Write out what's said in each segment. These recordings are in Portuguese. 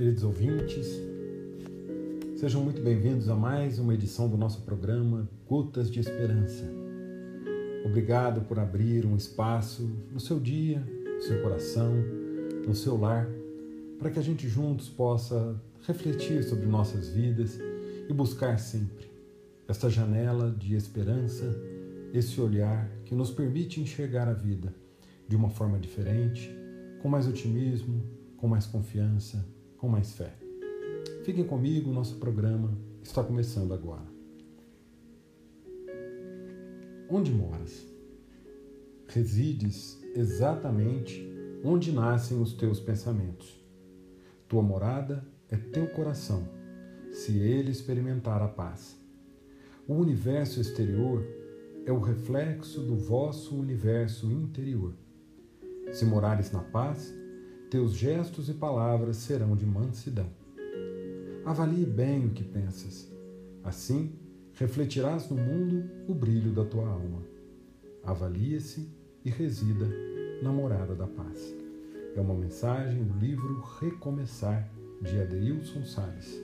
Queridos ouvintes, sejam muito bem-vindos a mais uma edição do nosso programa Gotas de Esperança. Obrigado por abrir um espaço no seu dia, no seu coração, no seu lar, para que a gente juntos possa refletir sobre nossas vidas e buscar sempre esta janela de esperança, esse olhar que nos permite enxergar a vida de uma forma diferente, com mais otimismo, com mais confiança, com mais fé. Fiquem comigo, nosso programa está começando agora. Onde moras? Resides exatamente onde nascem os teus pensamentos. Tua morada é teu coração, se ele experimentar a paz. O universo exterior é o reflexo do vosso universo interior. Se morares na paz, teus gestos e palavras serão de mansidão. Avalie bem o que pensas. Assim, refletirás no mundo o brilho da tua alma. Avalie-se e resida na morada da paz. É uma mensagem do livro Recomeçar, de Adeilson Salles.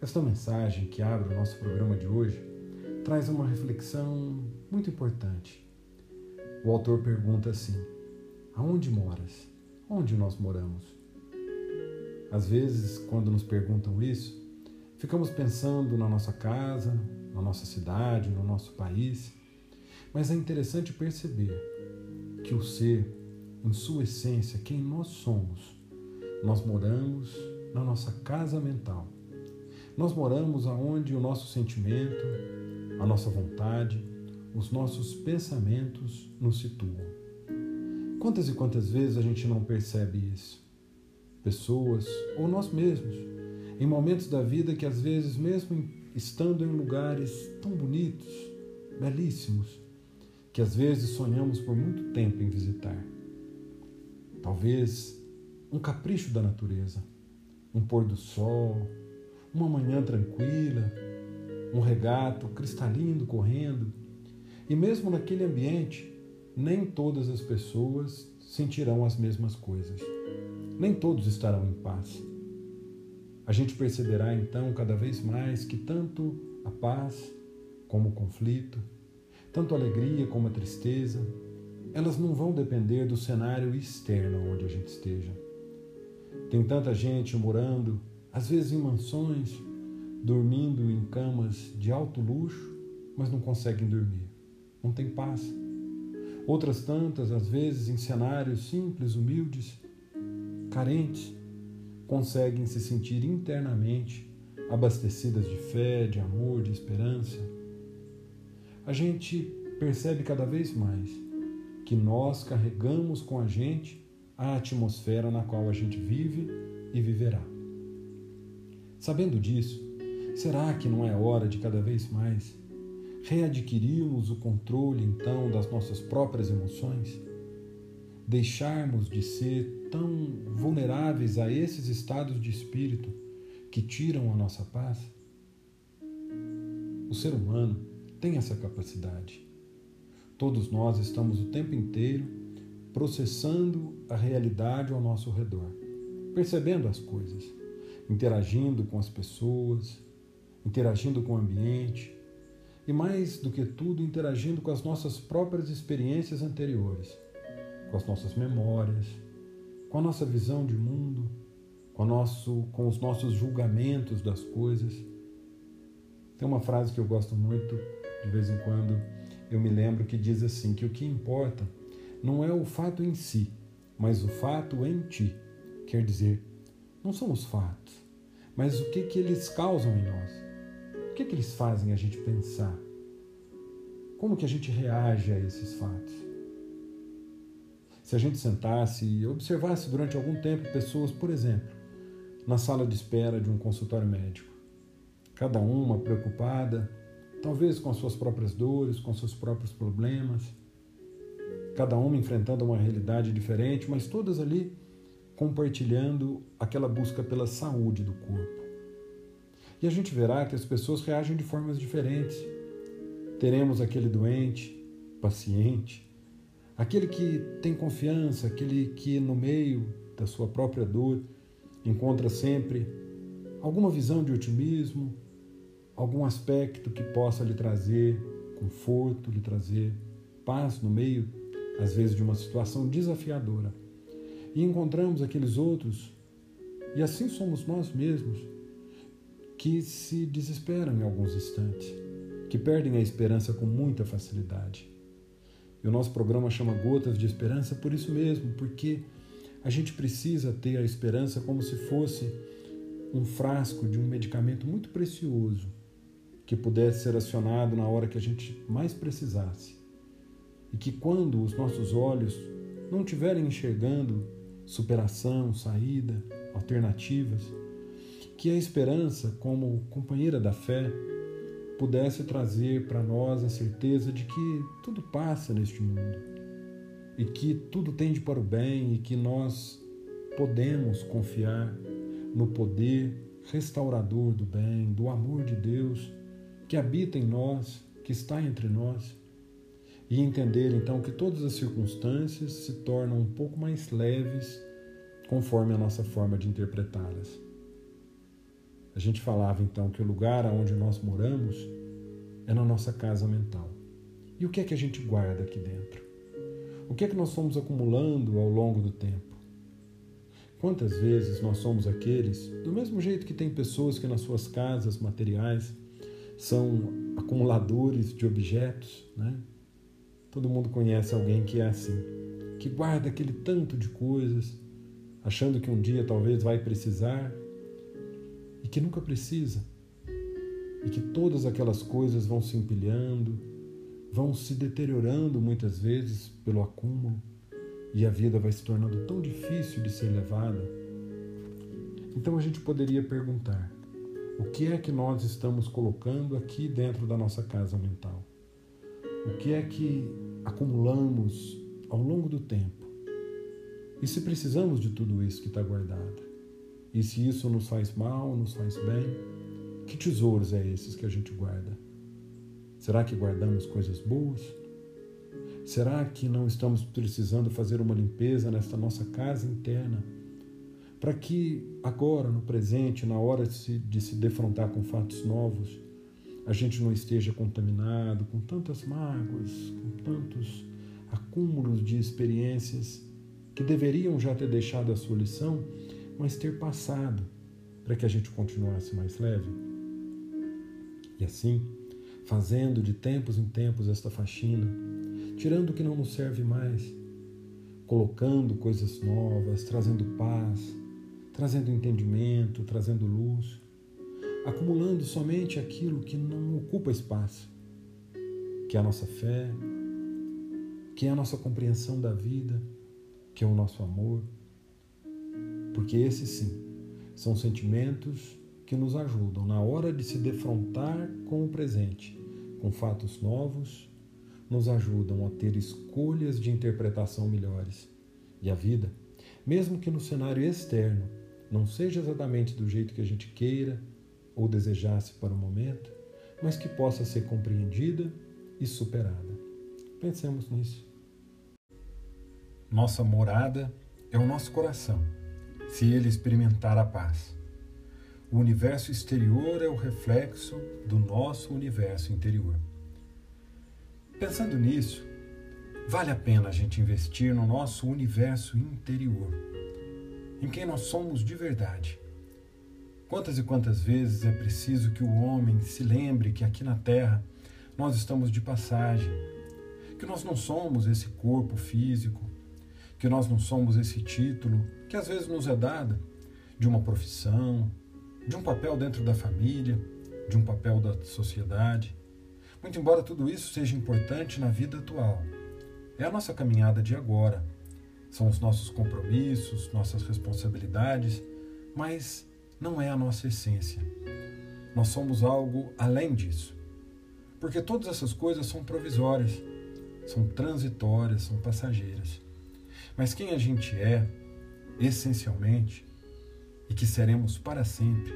Esta mensagem que abre o nosso programa de hoje traz uma reflexão muito importante. O autor pergunta assim: Aonde moras? Onde nós moramos? Às vezes, quando nos perguntam isso, ficamos pensando na nossa casa, na nossa cidade, no nosso país, mas é interessante perceber que o ser, em sua essência, quem nós somos, nós moramos na nossa casa mental. Nós moramos aonde o nosso sentimento, a nossa vontade, os nossos pensamentos nos situam. Quantas e quantas vezes a gente não percebe isso? Pessoas ou nós mesmos, em momentos da vida que às vezes, mesmo estando em lugares tão bonitos, belíssimos, que às vezes sonhamos por muito tempo em visitar. Talvez um capricho da natureza, um pôr do sol, uma manhã tranquila, um regato cristalino correndo, e mesmo naquele ambiente, nem todas as pessoas sentirão as mesmas coisas. Nem todos estarão em paz. A gente perceberá então cada vez mais que tanto a paz como o conflito, tanto a alegria como a tristeza, elas não vão depender do cenário externo onde a gente esteja. Tem tanta gente morando, às vezes em mansões, dormindo em camas de alto luxo, mas não conseguem dormir. Não tem paz. Outras tantas, às vezes em cenários simples, humildes, carentes, conseguem se sentir internamente abastecidas de fé, de amor, de esperança. A gente percebe cada vez mais que nós carregamos com a gente a atmosfera na qual a gente vive e viverá. Sabendo disso, será que não é hora de cada vez mais readquirirmos o controle então das nossas próprias emoções? Deixarmos de ser tão vulneráveis a esses estados de espírito que tiram a nossa paz? O ser humano tem essa capacidade. Todos nós estamos o tempo inteiro processando a realidade ao nosso redor, percebendo as coisas, interagindo com as pessoas, interagindo com o ambiente, e mais do que tudo, interagindo com as nossas próprias experiências anteriores, com as nossas memórias, com a nossa visão de mundo, com, nosso, com os nossos julgamentos das coisas. Tem uma frase que eu gosto muito, de vez em quando eu me lembro, que diz assim: que o que importa não é o fato em si, mas o fato em ti. Quer dizer, não são os fatos, mas o que, que eles causam em nós que, que eles fazem a gente pensar? Como que a gente reage a esses fatos? Se a gente sentasse e observasse durante algum tempo pessoas, por exemplo, na sala de espera de um consultório médico, cada uma preocupada, talvez com as suas próprias dores, com seus próprios problemas, cada uma enfrentando uma realidade diferente, mas todas ali compartilhando aquela busca pela saúde do corpo. E a gente verá que as pessoas reagem de formas diferentes. Teremos aquele doente, paciente, aquele que tem confiança, aquele que no meio da sua própria dor encontra sempre alguma visão de otimismo, algum aspecto que possa lhe trazer conforto, lhe trazer paz no meio, às vezes, de uma situação desafiadora. E encontramos aqueles outros, e assim somos nós mesmos, que se desesperam em alguns instantes, que perdem a esperança com muita facilidade. E o nosso programa chama Gotas de Esperança por isso mesmo, porque a gente precisa ter a esperança como se fosse um frasco de um medicamento muito precioso que pudesse ser acionado na hora que a gente mais precisasse. E que quando os nossos olhos não estiverem enxergando superação, saída, alternativas, que a esperança, como companheira da fé, pudesse trazer para nós a certeza de que tudo passa neste mundo e que tudo tende para o bem e que nós podemos confiar no poder restaurador do bem, do amor de Deus que habita em nós, que está entre nós, e entender então que todas as circunstâncias se tornam um pouco mais leves conforme a nossa forma de interpretá-las. A gente falava então que o lugar onde nós moramos é na nossa casa mental. E o que é que a gente guarda aqui dentro? O que é que nós fomos acumulando ao longo do tempo? Quantas vezes nós somos aqueles, do mesmo jeito que tem pessoas que nas suas casas materiais são acumuladores de objetos, né? Todo mundo conhece alguém que é assim, que guarda aquele tanto de coisas, achando que um dia talvez vai precisar que nunca precisa. E que todas aquelas coisas vão se empilhando, vão se deteriorando muitas vezes pelo acúmulo e a vida vai se tornando tão difícil de ser levada. Então a gente poderia perguntar: o que é que nós estamos colocando aqui dentro da nossa casa mental? O que é que acumulamos ao longo do tempo? E se precisamos de tudo isso que está guardado? E se isso nos faz mal, nos faz bem? Que tesouros é esses que a gente guarda? Será que guardamos coisas boas? Será que não estamos precisando fazer uma limpeza nesta nossa casa interna? para que agora, no presente, na hora de se, de se defrontar com fatos novos, a gente não esteja contaminado com tantas mágoas, com tantos acúmulos de experiências que deveriam já ter deixado a sua lição, mas ter passado para que a gente continuasse mais leve. E assim, fazendo de tempos em tempos esta faxina, tirando o que não nos serve mais, colocando coisas novas, trazendo paz, trazendo entendimento, trazendo luz, acumulando somente aquilo que não ocupa espaço, que é a nossa fé, que é a nossa compreensão da vida, que é o nosso amor, porque esses sim são sentimentos que nos ajudam na hora de se defrontar com o presente, com fatos novos, nos ajudam a ter escolhas de interpretação melhores. E a vida, mesmo que no cenário externo não seja exatamente do jeito que a gente queira ou desejasse para o momento, mas que possa ser compreendida e superada. Pensemos nisso. Nossa morada é o nosso coração, se ele experimentar a paz. O universo exterior é o reflexo do nosso universo interior. Pensando nisso, vale a pena a gente investir no nosso universo interior em quem nós somos de verdade. Quantas e quantas vezes é preciso que o homem se lembre que aqui na Terra nós estamos de passagem, que nós não somos esse corpo físico, que nós não somos esse título que às vezes nos é dado de uma profissão, de um papel dentro da família, de um papel da sociedade. Muito embora tudo isso seja importante na vida atual, é a nossa caminhada de agora são os nossos compromissos, nossas responsabilidades, mas não é a nossa essência. Nós somos algo além disso. Porque todas essas coisas são provisórias, são transitórias, são passageiras. Mas quem a gente é, essencialmente, e que seremos para sempre,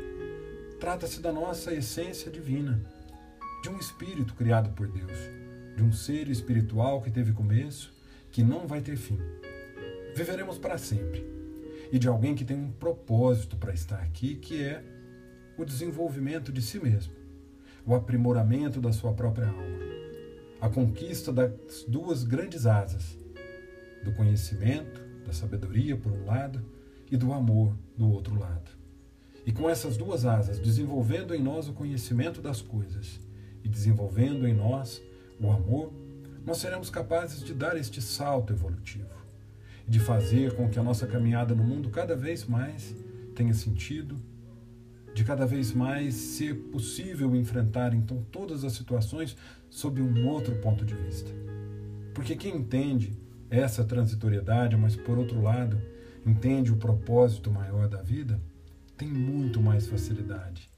trata-se da nossa essência divina, de um espírito criado por Deus, de um ser espiritual que teve começo, que não vai ter fim viveremos para sempre. e de alguém que tem um propósito para estar aqui, que é o desenvolvimento de si mesmo, o aprimoramento da sua própria alma, a conquista das duas grandes asas, do conhecimento, da sabedoria, por um lado, e do amor, do outro lado. E com essas duas asas, desenvolvendo em nós o conhecimento das coisas e desenvolvendo em nós o amor, nós seremos capazes de dar este salto evolutivo, de fazer com que a nossa caminhada no mundo cada vez mais tenha sentido, de cada vez mais ser possível enfrentar então todas as situações sob um outro ponto de vista. Porque quem entende essa transitoriedade, mas por outro lado, entende o propósito maior da vida, tem muito mais facilidade,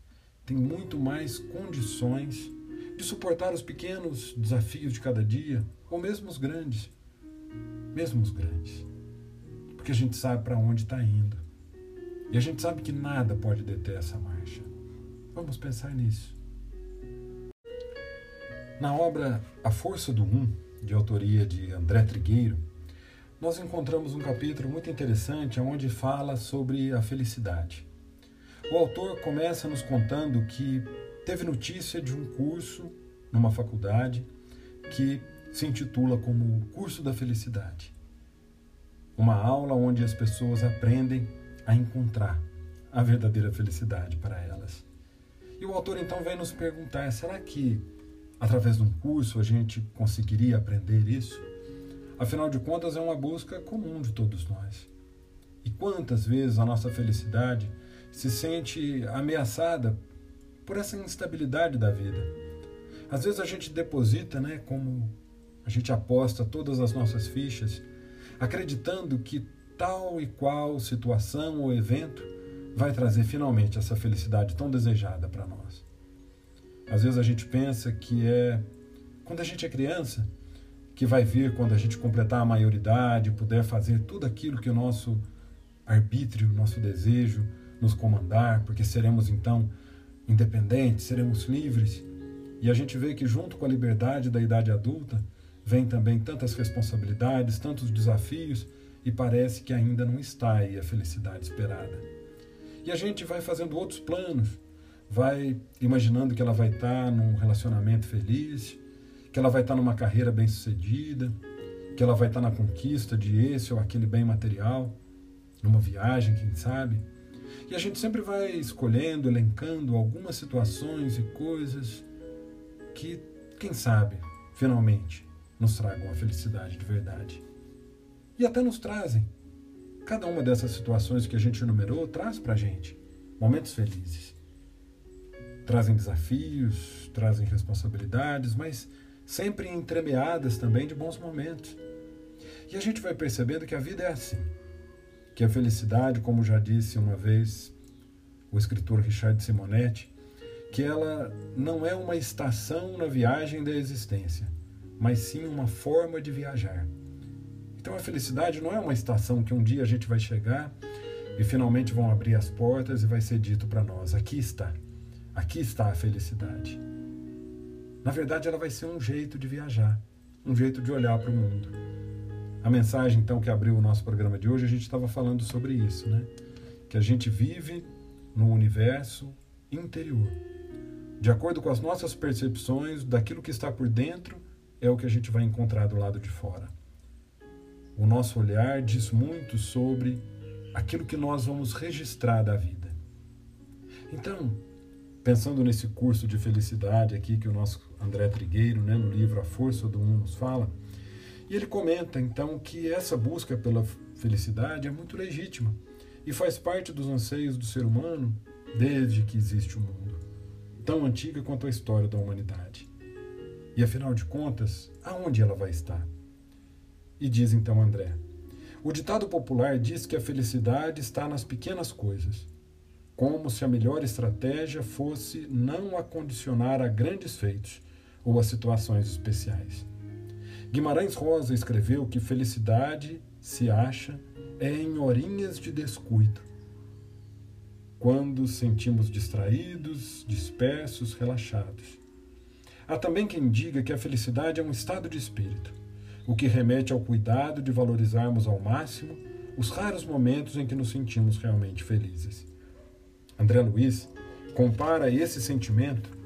tem muito mais condições de suportar os pequenos desafios de cada dia, ou mesmo os grandes, mesmo os grandes, porque a gente sabe para onde está indo e a gente sabe que nada pode deter essa marcha. Vamos pensar nisso. Na obra A Força do Um, de autoria de André Trigueiro, nós encontramos um capítulo muito interessante onde fala sobre a felicidade. O autor começa nos contando que teve notícia de um curso numa faculdade que se intitula como Curso da Felicidade. Uma aula onde as pessoas aprendem a encontrar a verdadeira felicidade para elas. E o autor então vem nos perguntar: será que através de um curso a gente conseguiria aprender isso? Afinal de contas, é uma busca comum de todos nós. E quantas vezes a nossa felicidade se sente ameaçada por essa instabilidade da vida? Às vezes a gente deposita, né, como a gente aposta todas as nossas fichas, acreditando que tal e qual situação ou evento vai trazer finalmente essa felicidade tão desejada para nós. Às vezes a gente pensa que é quando a gente é criança, que vai vir quando a gente completar a maioridade, puder fazer tudo aquilo que o nosso arbítrio, nosso desejo nos comandar, porque seremos então independentes, seremos livres. E a gente vê que junto com a liberdade da idade adulta vem também tantas responsabilidades, tantos desafios e parece que ainda não está aí a felicidade esperada. E a gente vai fazendo outros planos, vai imaginando que ela vai estar num relacionamento feliz, que ela vai estar numa carreira bem-sucedida, que ela vai estar na conquista de esse ou aquele bem material, numa viagem, quem sabe. E a gente sempre vai escolhendo, elencando algumas situações e coisas que, quem sabe, finalmente nos tragam a felicidade de verdade. E até nos trazem. Cada uma dessas situações que a gente enumerou traz para gente momentos felizes. Trazem desafios, trazem responsabilidades, mas sempre entremeadas também de bons momentos. E a gente vai percebendo que a vida é assim. Que a felicidade, como já disse uma vez o escritor Richard Simonetti, que ela não é uma estação na viagem da existência, mas sim uma forma de viajar. Então a felicidade não é uma estação que um dia a gente vai chegar e finalmente vão abrir as portas e vai ser dito para nós: aqui está, aqui está a felicidade. Na verdade, ela vai ser um jeito de viajar, um jeito de olhar para o mundo. A mensagem, então, que abriu o nosso programa de hoje, a gente estava falando sobre isso, né? Que a gente vive no universo interior. De acordo com as nossas percepções daquilo que está por dentro, é o que a gente vai encontrar do lado de fora. O nosso olhar diz muito sobre aquilo que nós vamos registrar da vida. Então, pensando nesse curso de felicidade aqui que o nosso André Trigueiro, né, no livro A Força do Um, nos fala, e ele comenta então que essa busca pela felicidade é muito legítima e faz parte dos anseios do ser humano desde que existe o mundo, tão antiga quanto a história da humanidade. E afinal de contas, aonde ela vai estar? E diz então André: O ditado popular diz que a felicidade está nas pequenas coisas como se a melhor estratégia fosse não a condicionar a grandes feitos ou a situações especiais. Guimarães Rosa escreveu que felicidade se acha é em horinhas de descuido, quando sentimos distraídos, dispersos, relaxados. Há também quem diga que a felicidade é um estado de espírito, o que remete ao cuidado de valorizarmos ao máximo os raros momentos em que nos sentimos realmente felizes. André Luiz compara esse sentimento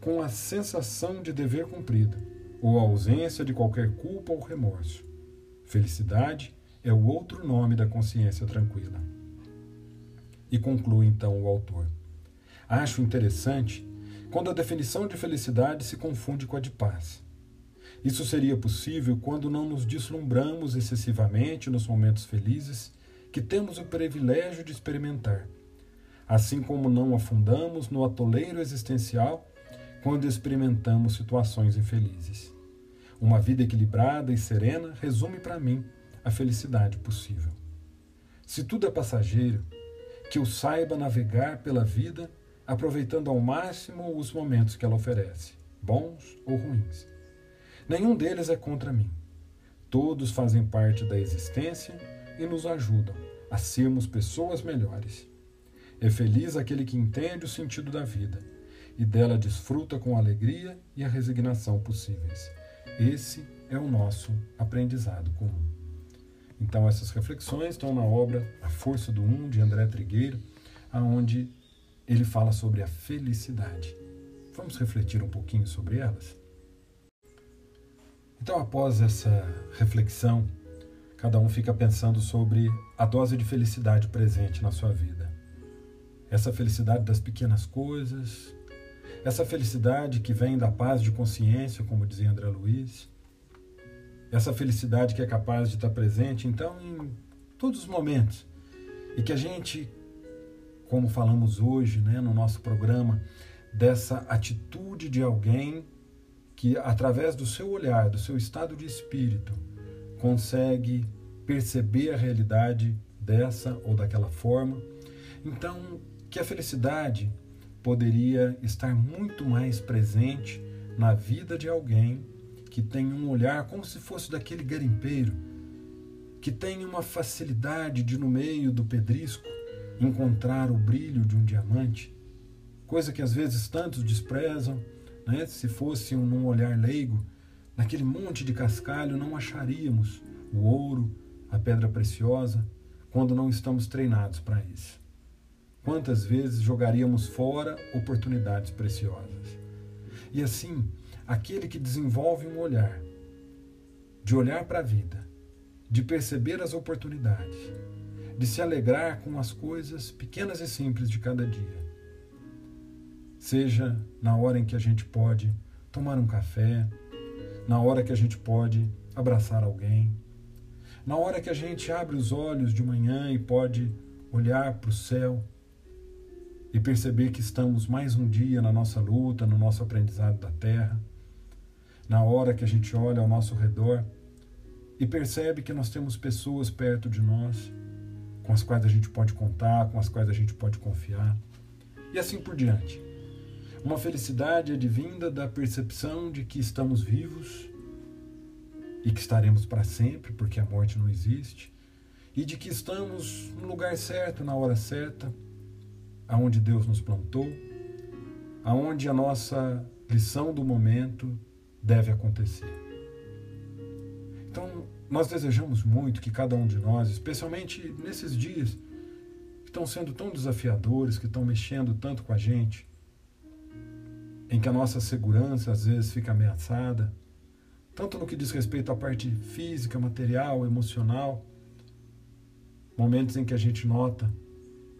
com a sensação de dever cumprido ou a ausência de qualquer culpa ou remorso. Felicidade é o outro nome da consciência tranquila. E conclui então o autor. Acho interessante quando a definição de felicidade se confunde com a de paz. Isso seria possível quando não nos deslumbramos excessivamente nos momentos felizes que temos o privilégio de experimentar, assim como não afundamos no atoleiro existencial quando experimentamos situações infelizes. Uma vida equilibrada e serena resume para mim a felicidade possível. Se tudo é passageiro, que eu saiba navegar pela vida aproveitando ao máximo os momentos que ela oferece, bons ou ruins. Nenhum deles é contra mim. Todos fazem parte da existência e nos ajudam a sermos pessoas melhores. É feliz aquele que entende o sentido da vida e dela desfruta com a alegria e a resignação possíveis. Esse é o nosso aprendizado comum. Então essas reflexões estão na obra A Força do Um de André Trigueiro, aonde ele fala sobre a felicidade. Vamos refletir um pouquinho sobre elas? Então, após essa reflexão, cada um fica pensando sobre a dose de felicidade presente na sua vida. Essa felicidade das pequenas coisas, essa felicidade que vem da paz de consciência, como dizia André Luiz, essa felicidade que é capaz de estar presente, então, em todos os momentos, e que a gente como falamos hoje né, no nosso programa, dessa atitude de alguém que, através do seu olhar, do seu estado de espírito, consegue perceber a realidade dessa ou daquela forma. Então, que a felicidade poderia estar muito mais presente na vida de alguém que tem um olhar como se fosse daquele garimpeiro, que tem uma facilidade de, no meio do pedrisco, encontrar o brilho de um diamante, coisa que às vezes tantos desprezam, né? se fosse um, num olhar leigo, naquele monte de cascalho não acharíamos o ouro, a pedra preciosa, quando não estamos treinados para isso. Quantas vezes jogaríamos fora oportunidades preciosas? E assim, aquele que desenvolve um olhar, de olhar para a vida, de perceber as oportunidades, de se alegrar com as coisas pequenas e simples de cada dia. Seja na hora em que a gente pode tomar um café, na hora que a gente pode abraçar alguém, na hora que a gente abre os olhos de manhã e pode olhar para o céu e perceber que estamos mais um dia na nossa luta, no nosso aprendizado da terra, na hora que a gente olha ao nosso redor e percebe que nós temos pessoas perto de nós com as quais a gente pode contar, com as quais a gente pode confiar, e assim por diante. Uma felicidade advinda da percepção de que estamos vivos e que estaremos para sempre, porque a morte não existe, e de que estamos no lugar certo, na hora certa, aonde Deus nos plantou, aonde a nossa lição do momento deve acontecer. Então, nós desejamos muito que cada um de nós, especialmente nesses dias que estão sendo tão desafiadores, que estão mexendo tanto com a gente, em que a nossa segurança às vezes fica ameaçada, tanto no que diz respeito à parte física, material, emocional, momentos em que a gente nota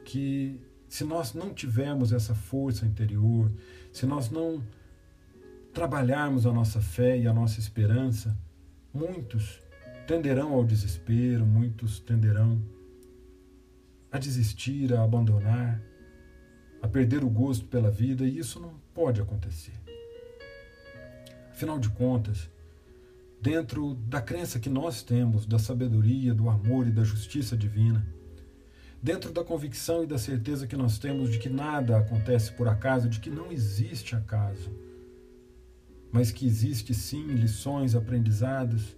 que se nós não tivermos essa força interior, se nós não trabalharmos a nossa fé e a nossa esperança, muitos tenderão ao desespero, muitos tenderão a desistir, a abandonar, a perder o gosto pela vida, e isso não pode acontecer. Afinal de contas, dentro da crença que nós temos da sabedoria, do amor e da justiça divina, dentro da convicção e da certeza que nós temos de que nada acontece por acaso, de que não existe acaso, mas que existe sim lições aprendizadas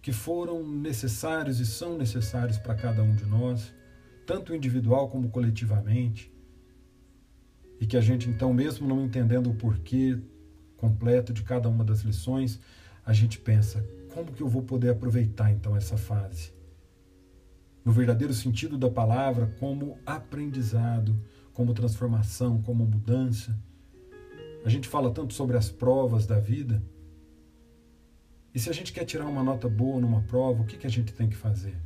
que foram necessários e são necessários para cada um de nós, tanto individual como coletivamente, e que a gente então, mesmo não entendendo o porquê completo de cada uma das lições, a gente pensa: como que eu vou poder aproveitar então essa fase? No verdadeiro sentido da palavra, como aprendizado, como transformação, como mudança. A gente fala tanto sobre as provas da vida. E se a gente quer tirar uma nota boa numa prova, o que, que a gente tem que fazer?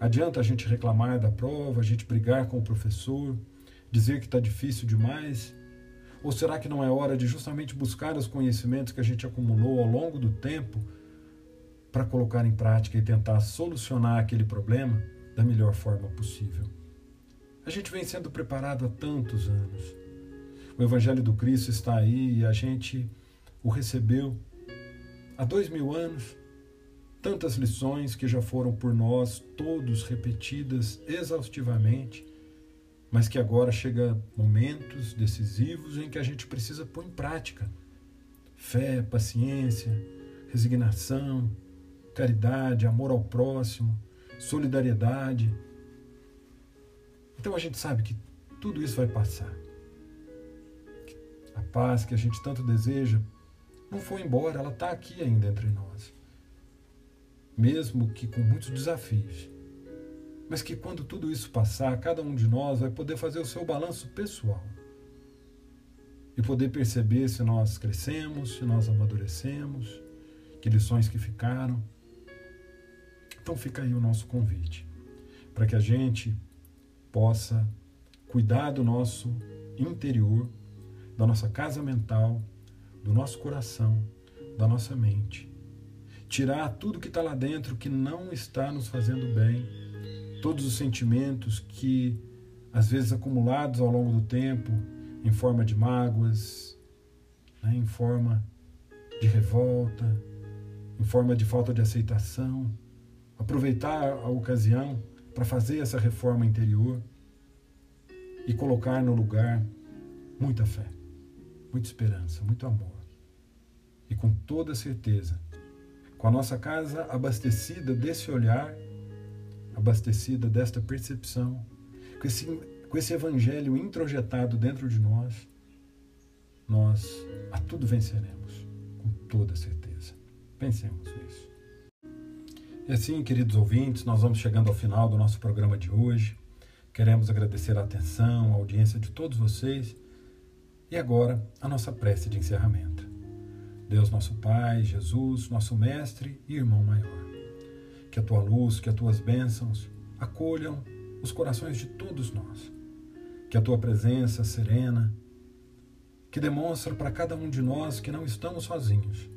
Adianta a gente reclamar da prova, a gente brigar com o professor, dizer que está difícil demais? Ou será que não é hora de justamente buscar os conhecimentos que a gente acumulou ao longo do tempo para colocar em prática e tentar solucionar aquele problema da melhor forma possível? A gente vem sendo preparado há tantos anos. O Evangelho do Cristo está aí e a gente o recebeu há dois mil anos. Tantas lições que já foram por nós todos repetidas exaustivamente mas que agora chega momentos decisivos em que a gente precisa pôr em prática fé, paciência, resignação, caridade, amor ao próximo, solidariedade. Então a gente sabe que tudo isso vai passar. A paz que a gente tanto deseja não foi embora, ela está aqui ainda entre nós. Mesmo que com muitos desafios mas que quando tudo isso passar, cada um de nós vai poder fazer o seu balanço pessoal e poder perceber se nós crescemos, se nós amadurecemos, que lições que ficaram. Então fica aí o nosso convite para que a gente possa cuidar do nosso interior, da nossa casa mental, do nosso coração, da nossa mente. Tirar tudo que está lá dentro que não está nos fazendo bem todos os sentimentos que, às vezes acumulados ao longo do tempo, em forma de mágoas, né, em forma de revolta, em forma de falta de aceitação, aproveitar a ocasião para fazer essa reforma interior e colocar no lugar muita fé, muita esperança, muito amor. E com toda certeza, com a nossa casa abastecida desse olhar abastecida desta percepção, com esse, com esse evangelho introjetado dentro de nós, nós a tudo venceremos, com toda certeza. Pensemos nisso. E assim, queridos ouvintes, nós vamos chegando ao final do nosso programa de hoje. Queremos agradecer a atenção, a audiência de todos vocês. E agora, a nossa prece de encerramento. Deus, nosso Pai, Jesus, nosso Mestre e Irmão Maior que a tua luz, que as tuas bênçãos acolham os corações de todos nós. Que a tua presença serena, que demonstra para cada um de nós que não estamos sozinhos,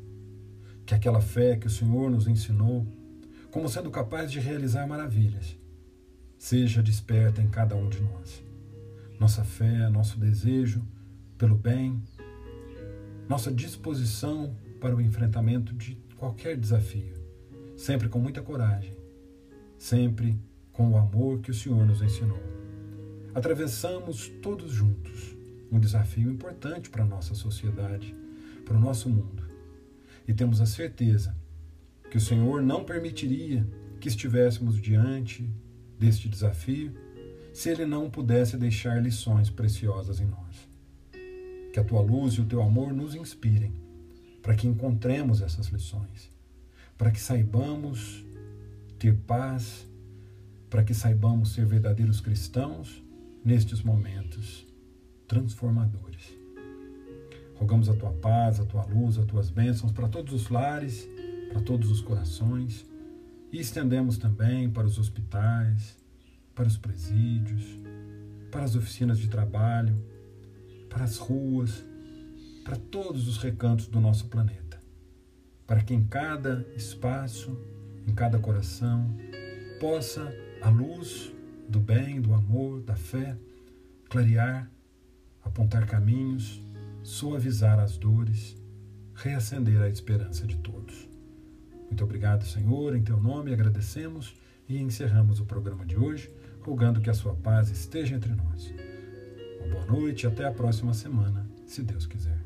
que aquela fé que o Senhor nos ensinou, como sendo capaz de realizar maravilhas, seja desperta em cada um de nós. Nossa fé, nosso desejo pelo bem, nossa disposição para o enfrentamento de qualquer desafio sempre com muita coragem, sempre com o amor que o Senhor nos ensinou. Atravessamos todos juntos um desafio importante para a nossa sociedade, para o nosso mundo. E temos a certeza que o Senhor não permitiria que estivéssemos diante deste desafio se Ele não pudesse deixar lições preciosas em nós. Que a tua luz e o teu amor nos inspirem para que encontremos essas lições para que saibamos ter paz, para que saibamos ser verdadeiros cristãos nestes momentos transformadores. Rogamos a tua paz, a tua luz, as tuas bênçãos para todos os lares, para todos os corações e estendemos também para os hospitais, para os presídios, para as oficinas de trabalho, para as ruas, para todos os recantos do nosso planeta para que em cada espaço, em cada coração, possa a luz do bem, do amor, da fé clarear, apontar caminhos, suavizar as dores, reacender a esperança de todos. Muito obrigado, Senhor, em teu nome agradecemos e encerramos o programa de hoje, rogando que a sua paz esteja entre nós. Uma boa noite e até a próxima semana, se Deus quiser.